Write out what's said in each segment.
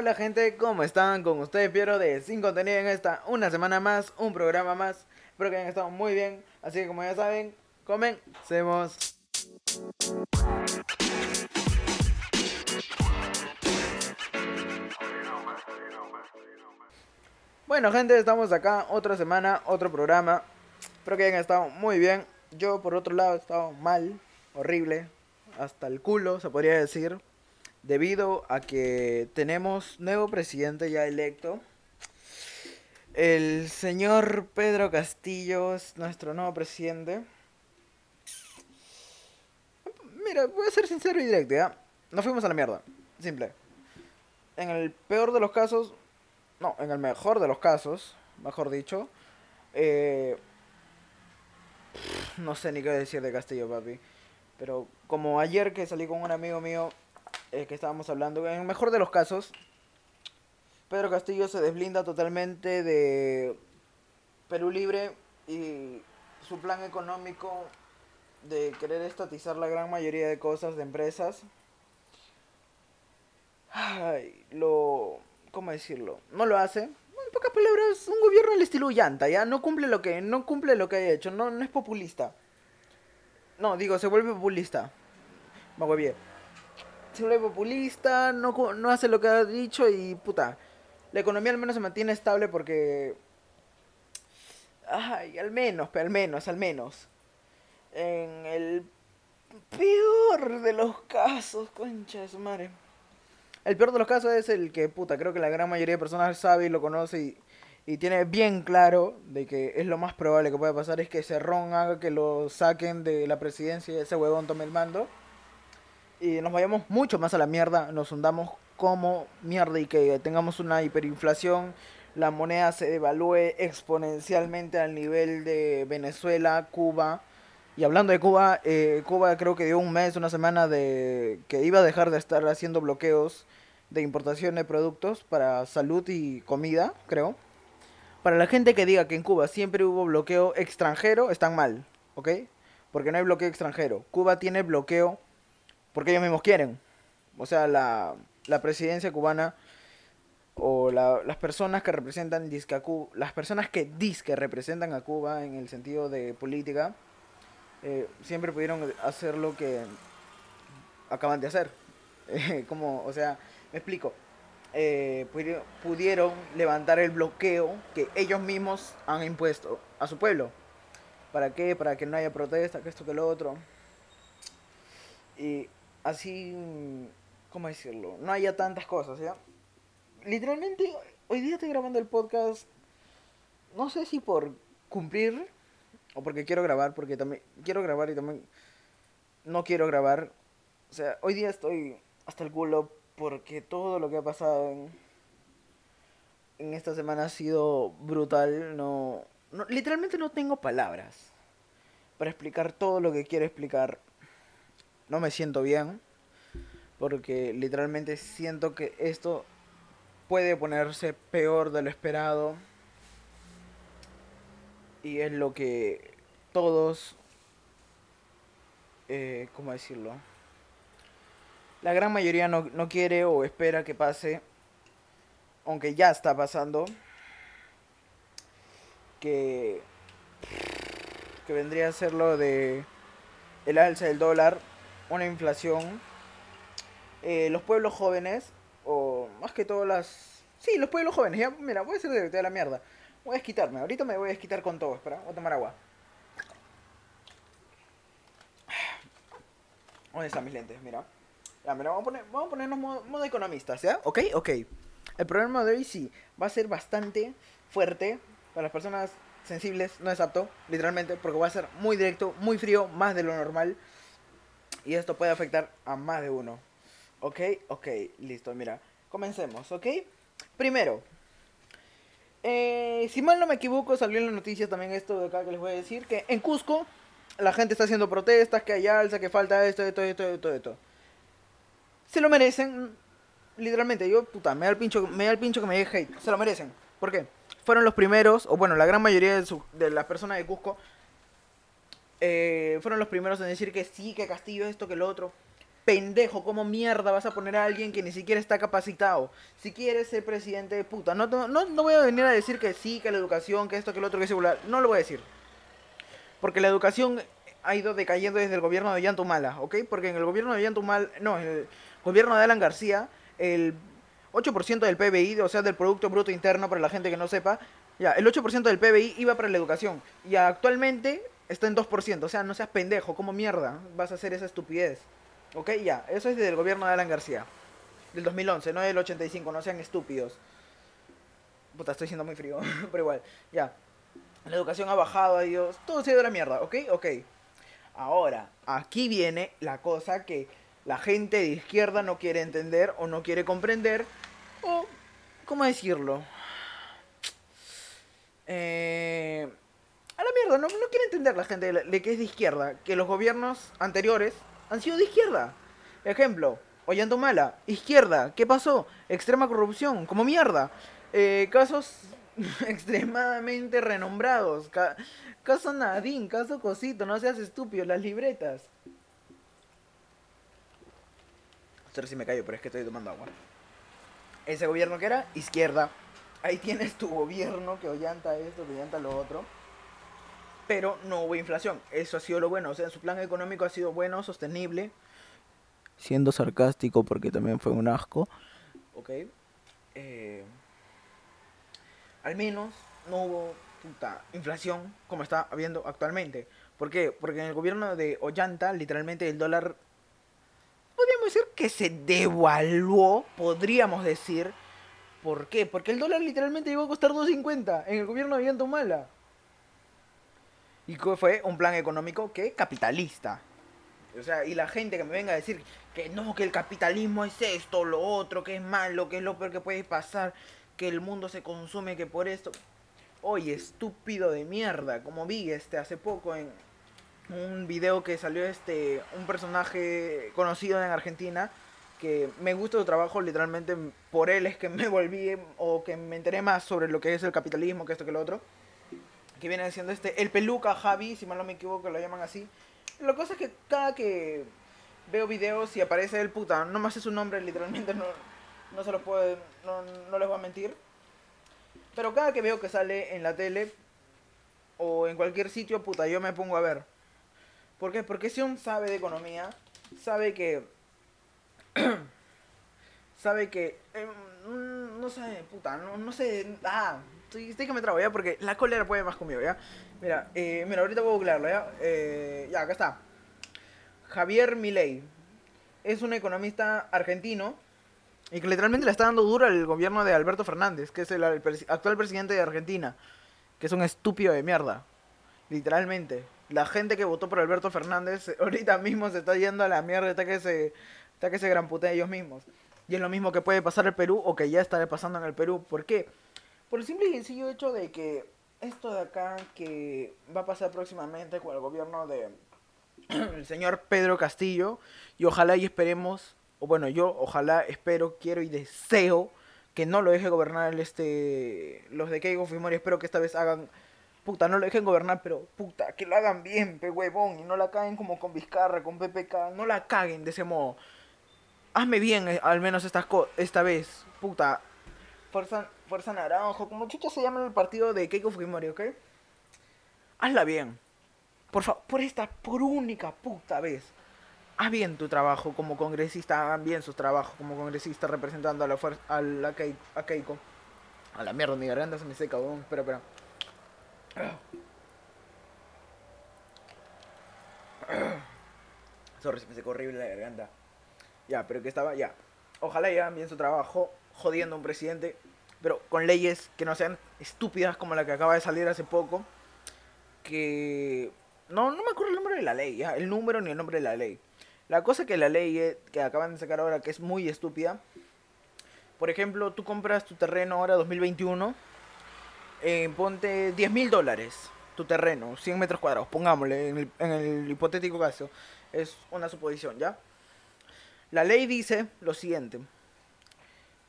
Hola gente, ¿cómo están? Con ustedes Piero de Sin Contenido en esta una semana más, un programa más. Espero que hayan estado muy bien. Así que como ya saben, comencemos. Bueno gente, estamos acá otra semana, otro programa. Espero que hayan estado muy bien. Yo por otro lado he estado mal, horrible, hasta el culo se podría decir debido a que tenemos nuevo presidente ya electo. El señor Pedro Castillo es nuestro nuevo presidente. Mira, voy a ser sincero y directo, ¿ya? Nos fuimos a la mierda. Simple. En el peor de los casos, no, en el mejor de los casos, mejor dicho, eh, no sé ni qué decir de Castillo, papi. Pero como ayer que salí con un amigo mío eh, que estábamos hablando, en el mejor de los casos, Pedro Castillo se desblinda totalmente de Perú Libre y su plan económico de querer estatizar la gran mayoría de cosas de empresas. Ay, lo... ¿Cómo decirlo? No lo hace. En pocas palabras, un gobierno al estilo llanta, ¿ya? No cumple lo que, no cumple lo que ha hecho, no, no es populista. No, digo, se vuelve populista. Me bien se vuelve populista, no, no hace lo que ha dicho y puta. La economía al menos se mantiene estable porque. Ay, al menos, pero al menos, al menos. En el peor de los casos, concha de su madre. El peor de los casos es el que, puta, creo que la gran mayoría de personas sabe y lo conoce y, y tiene bien claro de que es lo más probable que pueda pasar es que Cerrón haga que lo saquen de la presidencia y ese huevón tome el mando y nos vayamos mucho más a la mierda, nos hundamos como mierda y que tengamos una hiperinflación, la moneda se devalúe exponencialmente al nivel de Venezuela, Cuba. Y hablando de Cuba, eh, Cuba creo que dio un mes, una semana de que iba a dejar de estar haciendo bloqueos de importación de productos para salud y comida, creo. Para la gente que diga que en Cuba siempre hubo bloqueo extranjero, están mal, ¿ok? Porque no hay bloqueo extranjero. Cuba tiene bloqueo porque ellos mismos quieren. O sea, la, la presidencia cubana o las personas que representan a Cuba, las personas que disque representan a Cuba en el sentido de política, eh, siempre pudieron hacer lo que acaban de hacer. como, o sea, me explico. Eh, pudieron levantar el bloqueo que ellos mismos han impuesto a su pueblo. ¿Para qué? Para que no haya protesta, que esto, que lo otro. Y así, ¿cómo decirlo? No haya tantas cosas, ¿ya? Literalmente, hoy día estoy grabando el podcast, no sé si por cumplir o porque quiero grabar, porque también quiero grabar y también no quiero grabar. O sea, hoy día estoy hasta el culo porque todo lo que ha pasado en, esta semana ha sido brutal. No, no, literalmente no tengo palabras para explicar todo lo que quiero explicar no me siento bien. Porque literalmente siento que esto puede ponerse peor de lo esperado. Y es lo que todos, eh, ¿cómo decirlo? La gran mayoría no, no quiere o espera que pase. Aunque ya está pasando. Que, que vendría a ser lo de el alza del dólar una inflación. Eh, los pueblos jóvenes, o más que todas las... Sí, los pueblos jóvenes, ya, mira, voy a ser de, de la mierda. Voy a desquitarme, ahorita me voy a desquitar con todo, espera, voy a tomar agua. ¿Dónde están mis lentes? Mira. Ya, mira, vamos a, poner, vamos a ponernos modo, modo economistas, ¿ya? ¿Ok? Ok. El programa de hoy sí va a ser bastante fuerte para las personas sensibles, no es apto, literalmente, porque va a ser muy directo, muy frío, más de lo normal. Y esto puede afectar a más de uno. ¿Ok? Ok, listo, mira. Comencemos, ¿ok? Primero, eh, si mal no me equivoco, salió en las noticias también esto de acá que les voy a decir, que en Cusco la gente está haciendo protestas, que hay alza, que falta esto, esto, esto, esto, esto. Se lo merecen, literalmente, yo, puta, me da el pincho, me da el pincho que me deje hate, se lo merecen. ¿Por qué? Fueron los primeros, o bueno, la gran mayoría de, de las personas de Cusco eh, fueron los primeros en decir que sí, que Castillo esto, que lo otro. pendejo, ¿cómo mierda vas a poner a alguien que ni siquiera está capacitado? Si quieres ser presidente de puta, no, no, no voy a venir a decir que sí, que la educación, que esto, que lo otro, que seguro. No lo voy a decir. Porque la educación ha ido decayendo desde el gobierno de Yantumala, ¿ok? Porque en el gobierno de Yantumala, no, en el gobierno de Alan García, el 8% del PBI, o sea, del Producto Bruto Interno, para la gente que no sepa, ya, el 8% del PBI iba para la educación. Y actualmente está en 2%. O sea, no seas pendejo, ¿cómo mierda vas a hacer esa estupidez? Ok, ya, eso es del gobierno de Alan García. Del 2011, no del 85, no sean estúpidos. Puta, estoy siendo muy frío, pero igual, ya. La educación ha bajado, adiós. Todo se ha ido a la mierda, ¿ok? Ok. Ahora, aquí viene la cosa que la gente de izquierda no quiere entender o no quiere comprender. O, ¿cómo decirlo? Eh, a la mierda, no, no quiere entender la gente de, que es de izquierda. Que los gobiernos anteriores han sido de izquierda. Ejemplo, Ollantumala, izquierda. ¿Qué pasó? Extrema corrupción, como mierda. Eh, casos extremadamente renombrados. caso Nadine, caso Cosito, no seas estúpido, las libretas. Ver si me callo, pero es que estoy tomando agua. Ese gobierno que era izquierda. Ahí tienes tu gobierno que Ollanta esto, que Ollanta lo otro. Pero no hubo inflación. Eso ha sido lo bueno. O sea, su plan económico ha sido bueno, sostenible. Siendo sarcástico porque también fue un asco. Ok. Eh, al menos no hubo puta, inflación como está habiendo actualmente. ¿Por qué? Porque en el gobierno de Ollanta, literalmente el dólar, podríamos decir que se devaluó, podríamos decir. ¿Por qué? Porque el dólar literalmente llegó a costar 2.50 en el gobierno de Ollanta Y fue un plan económico que capitalista. O sea, y la gente que me venga a decir que no, que el capitalismo es esto, lo otro, que es malo, que es lo peor que puede pasar que el mundo se consume, que por esto... Oye, estúpido de mierda, como vi este hace poco en un video que salió este un personaje conocido en Argentina que me gusta su trabajo, literalmente por él es que me volví o que me enteré más sobre lo que es el capitalismo, que esto que lo otro. Que viene diciendo este, el peluca Javi, si mal no me equivoco, lo llaman así. La cosa es que cada que veo videos y aparece el puta, no me hace su nombre, literalmente no, no se lo puedo, no, no les voy a mentir. Pero cada que veo que sale en la tele o en cualquier sitio, puta, yo me pongo a ver. ¿Por qué? Porque si uno sabe de economía, sabe que... sabe que... Em, no sé, puta, no, no sé... Ah, estoy, estoy que me trago, ¿ya? Porque la cólera puede más conmigo, ¿ya? Mira, eh, mira, ahorita a googlearlo, ¿ya? Eh, ya, acá está. Javier Milei. Es un economista argentino y que literalmente le está dando duro al gobierno de Alberto Fernández, que es el, actual presidente de Argentina. Que es un estúpido de mierda. Literalmente. La gente que votó por Alberto Fernández ahorita mismo se está yendo a la mierda está que se, está que se gran ellos mismos. Y es lo mismo que puede pasar en Perú o que ya está pasando en el Perú. ¿Por qué? Por el simple y sencillo hecho de que esto de acá que va a pasar próximamente con el gobierno de el señor Pedro Castillo y ojalá y esperemos o bueno, yo ojalá, espero, quiero y deseo que no lo deje gobernar el este los de Keiko Fujimori, espero que esta vez hagan puta, no lo dejen gobernar, pero puta, que lo hagan bien, pe huevón, y no la caguen como con Vizcarra, con PPK, no la caguen de ese modo. Hazme bien eh, al menos esta, esta vez, puta. Fuerza, Fuerza Naranjo, como chucha se llama el partido de Keiko Fujimori, ¿ok? Hazla bien. Por favor, por esta, por única puta vez haz bien tu trabajo como congresista, hagan bien sus trabajos como congresista representando a la fuerza, a, la a Keiko. A la mierda, mi garganta se me seca, weón. Espera, espera. Sorry, se me secó horrible la garganta. Ya, pero que estaba, ya. Ojalá hagan bien su trabajo jodiendo a un presidente, pero con leyes que no sean estúpidas como la que acaba de salir hace poco. Que... No, no me acuerdo el nombre de la ley, ya, el número ni el nombre de la ley la cosa que la ley eh, que acaban de sacar ahora, que es muy estúpida. Por ejemplo, tú compras tu terreno ahora 2021, eh, ponte 10 mil dólares tu terreno, 100 metros cuadrados, pongámosle, en el, en el hipotético caso. Es una suposición, ¿ya? La ley dice lo siguiente.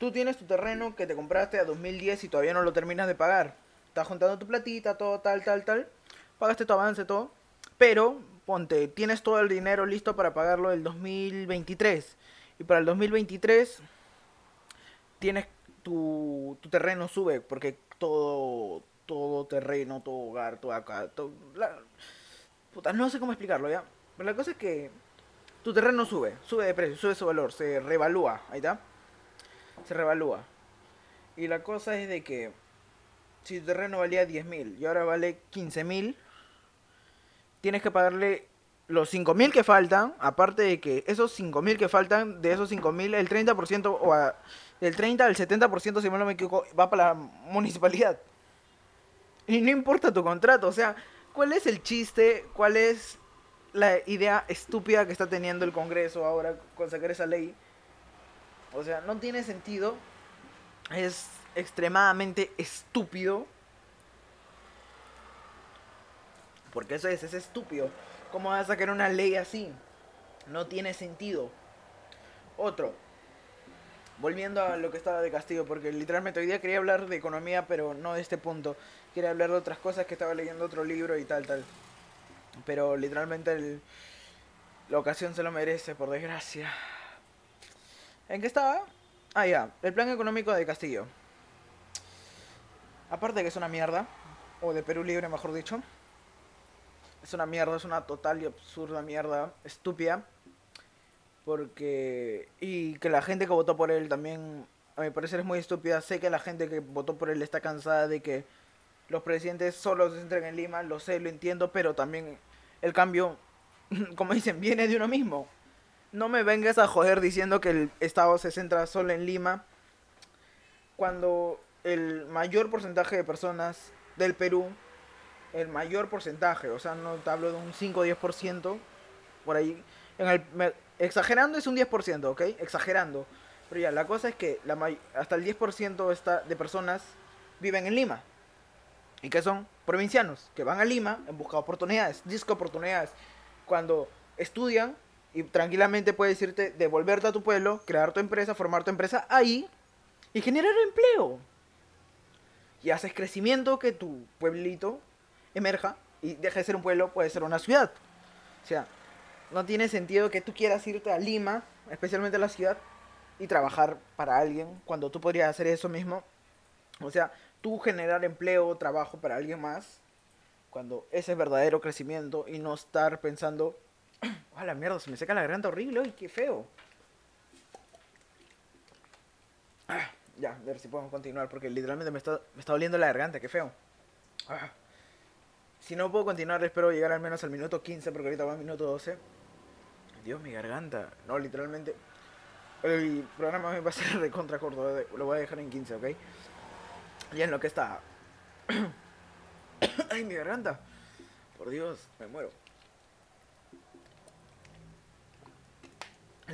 Tú tienes tu terreno que te compraste a 2010 y todavía no lo terminas de pagar. Estás juntando tu platita, todo tal, tal, tal. Pagaste tu avance, todo. Pero ponte, tienes todo el dinero listo para pagarlo el 2023. Y para el 2023 tienes tu, tu terreno sube, porque todo, todo terreno, todo hogar, todo acá, todo, no sé cómo explicarlo ya. Pero la cosa es que tu terreno sube, sube de precio, sube su valor, se revalúa, ahí está. Se revalúa. Y la cosa es de que si tu terreno valía 10.000 y ahora vale 15.000, tienes que pagarle los 5.000 que faltan, aparte de que esos 5.000 que faltan, de esos 5.000, el 30% o a- del 30 al 70%, si no me equivoco, va para la municipalidad. Y no importa tu contrato, o sea, ¿cuál es el chiste? ¿Cuál es la idea estúpida que está teniendo el Congreso ahora con sacar esa ley? O sea, no tiene sentido. Es extremadamente estúpido. Porque eso es, es estúpido. ¿Cómo vas a sacar una ley así? No tiene sentido. Otro. Volviendo a lo que estaba de Castillo, porque literalmente hoy día quería hablar de economía, pero no de este punto. Quería hablar de otras cosas que estaba leyendo otro libro y tal, tal. Pero literalmente el- la ocasión se lo merece, por desgracia. ¿En qué estaba? Ah, ya. El plan económico de Castillo. Aparte de que es una mierda, o de Perú Libre, mejor dicho. Es una mierda, es una total y absurda mierda, estúpida. Porque... Y que la gente que votó por él también, a mi parecer, es muy estúpida. Sé que la gente que votó por él está cansada de que los presidentes solo se centren en Lima, lo sé, lo entiendo, pero también el cambio, como dicen, viene de uno mismo. No me vengas a joder diciendo que el Estado se centra solo en Lima, cuando el mayor porcentaje de personas del Perú, el mayor porcentaje, o sea, no te hablo de un 5 o 10%, por ahí, en el, exagerando es un 10%, ¿ok? Exagerando. Pero ya, la cosa es que la hasta el 10% está, de personas viven en Lima. ¿Y que son? Provincianos, que van a Lima en busca de oportunidades, disco oportunidades. Cuando estudian y tranquilamente puedes irte, devolverte a tu pueblo, crear tu empresa, formar tu empresa ahí y generar empleo. Y haces crecimiento que tu pueblito emerja y deje de ser un pueblo, puede ser una ciudad. O sea, no tiene sentido que tú quieras irte a Lima, especialmente a la ciudad, y trabajar para alguien cuando tú podrías hacer eso mismo. O sea, tú generar empleo, trabajo para alguien más, cuando ese es verdadero crecimiento y no estar pensando, ¡ah, la mierda! Se me seca la garganta horrible, ¡ay, qué feo! Ya, a ver si podemos continuar, porque literalmente me está, me está doliendo la garganta, qué feo. Si no puedo continuar, espero llegar al menos al minuto 15, porque ahorita va al minuto 12. Dios, mi garganta. No, literalmente. El programa me va a ser recontra corto, lo voy a dejar en 15, ¿ok? Y en lo que está. Ay, mi garganta. Por Dios, me muero.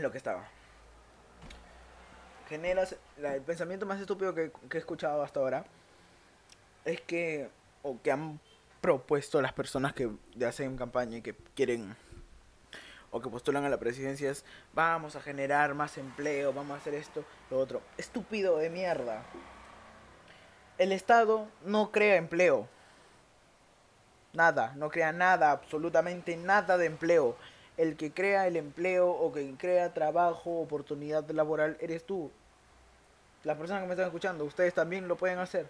Lo que estaba. Generas. la- el pensamiento más estúpido que, que he escuchado hasta ahora es que. O que han propuesto las personas que hacen campaña y que quieren. O que postulan a la presidencia es. Vamos a generar más empleo, vamos a hacer esto, lo otro. Estúpido de mierda. El Estado no crea empleo. Nada, no crea nada, absolutamente nada de empleo. El que crea el empleo o que crea trabajo, oportunidad laboral, eres tú. Las personas que me están escuchando, ustedes también lo pueden hacer.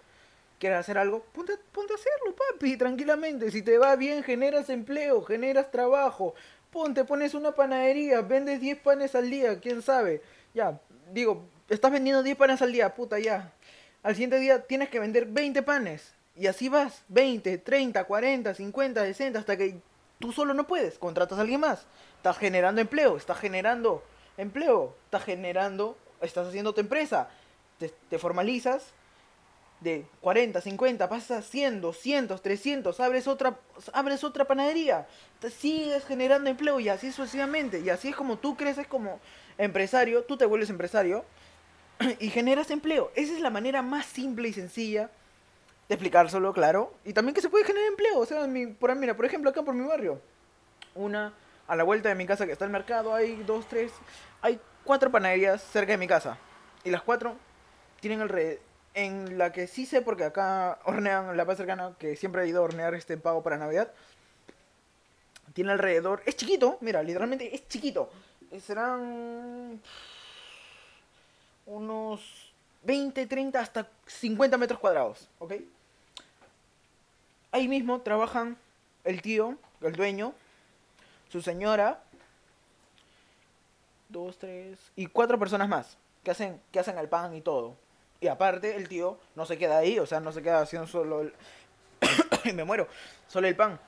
¿Quieres hacer algo? Ponte, ponte a hacerlo, papi, tranquilamente. Si te va bien, generas empleo, generas trabajo. Ponte, pones una panadería, vendes 10 panes al día, quién sabe. Ya, digo, estás vendiendo 10 panes al día, puta, ya. Al siguiente día tienes que vender 20 panes. Y así vas, 20, 30, 40, 50, 60, hasta que tú solo no puedes. Contratas a alguien más. Estás generando empleo, estás generando empleo, estás generando, estás haciendo tu empresa. Te, formalizas de 40, 50, pasas a 100, 200, 300, abres otra, abres otra panadería. Te sigues generando empleo y así sucesivamente. Y así es como tú creces como empresario, tú te vuelves empresario y generas empleo. Esa es la manera más simple y sencilla de explicárselo, claro. Y también que se puede generar empleo. O sea, mi- por, mira, por ejemplo, acá por mi barrio. Una, a la vuelta de mi casa que está el mercado, hay dos, tres, hay cuatro panaderías cerca de mi casa. Y las cuatro tienen alrededor... En la que sí sé, porque acá hornean la paz cercana, que siempre he ido a hornear este pago para Navidad. Tiene alrededor. Es chiquito, mira, literalmente es chiquito. Eh, Serán. Unos 20, 30, hasta 50 metros cuadrados, ¿ok? Ahí mismo trabajan el tío, el dueño, su señora, dos, tres y cuatro personas más que hacen, que hacen el pan y todo. Y aparte, el tío no se queda ahí, o sea, no se queda haciendo solo el. me muero, solo el pan.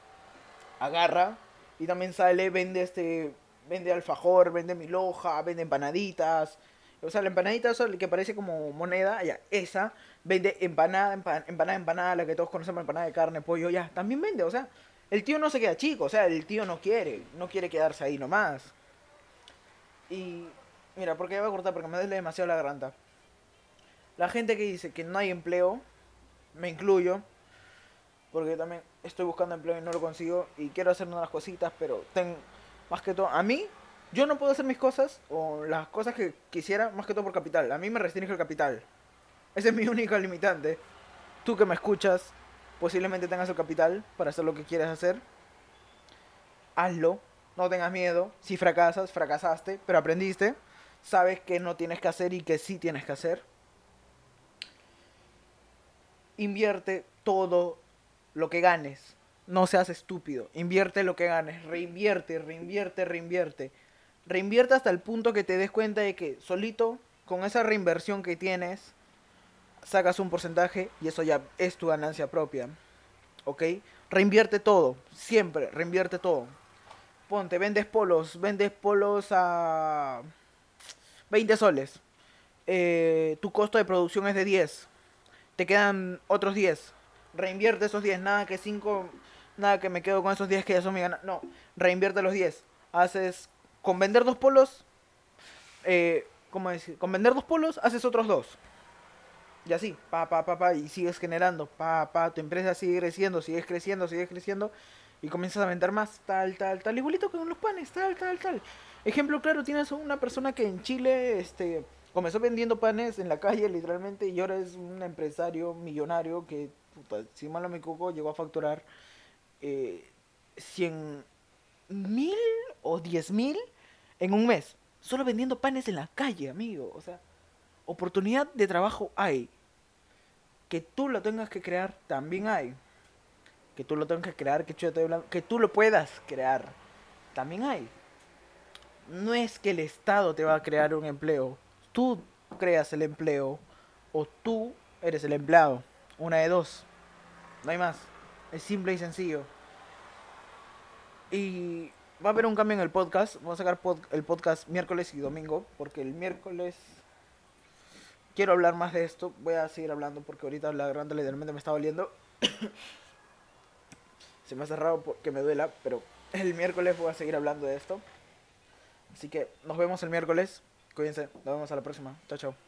Agarra y también sale, vende este. Vende alfajor, vende miloja, vende empanaditas. O sea, la empanadita que parece como moneda, ya, esa. Vende empanada, empa- empanada, empanada, la que todos conocemos, empanada de carne, pollo, ya. También vende, o sea, el tío no se queda chico, o sea, el tío no quiere, no quiere quedarse ahí nomás. Y mira, porque ya voy a cortar porque me duele demasiado la garganta. La gente que dice que no hay empleo, me incluyo, porque también estoy buscando empleo y no lo consigo y quiero hacer unas cositas, pero ten, más que todo, a mí, yo no puedo hacer mis cosas o las cosas que quisiera más que todo por capital. A mí me restringe el capital. Ese es mi única limitante. Tú que me escuchas, posiblemente tengas el capital para hacer lo que quieres hacer. Hazlo, no tengas miedo. Si fracasas, fracasaste, pero aprendiste. Sabes que no tienes que hacer y que sí tienes que hacer. Invierte todo lo que ganes. No seas estúpido. Invierte lo que ganes. Reinvierte, reinvierte, reinvierte. Reinvierte hasta el punto que te des cuenta de que solito, con esa reinversión que tienes, sacas un porcentaje y eso ya es tu ganancia propia. ¿Ok? Reinvierte todo. Siempre, reinvierte todo. Ponte, vendes polos. Vendes polos a 20 soles. Eh, tu costo de producción es de 10. Te quedan otros 10. Reinvierte esos 10. Nada que 5. Nada que me quedo con esos 10 que ya son mi ganancia. No, reinvierte los 10. Haces. Con vender dos polos. Eh, ¿Cómo decir? Con vender dos polos, haces otros dos. Y así, pa, pa, pa, pa, y sigues generando, pa, pa, tu empresa sigue creciendo, sigues creciendo, sigues creciendo, y comienzas a vender más, tal, tal, tal, igualito con los panes, tal, tal, tal. Ejemplo claro, tienes una persona que en Chile, este, comenzó vendiendo panes en la calle, literalmente, y ahora es un empresario millonario que, puta, si mal no me equivoco, llegó a facturar eh, 100 mil o 10 mil en un mes, solo vendiendo panes en la calle, amigo, o sea, oportunidad de trabajo hay. Que tú lo tengas que crear, también hay. Que tú lo tengas que crear, que, yo te estoy hablando- que tú lo puedas crear, también hay. No es que el Estado te va a crear un empleo. Tú creas el empleo o tú eres el empleado. Una de dos. No hay más. Es simple y sencillo. Y va a haber un cambio en el podcast. Vamos a sacar el podcast miércoles y domingo. Porque el miércoles quiero hablar más de esto. Voy a seguir hablando porque ahorita la garganta literalmente me está doliendo. Se me ha cerrado porque me duela, pero el miércoles voy a seguir hablando de esto. Así que nos vemos el miércoles. Cuídense, nos vemos a la próxima. Chao, chao.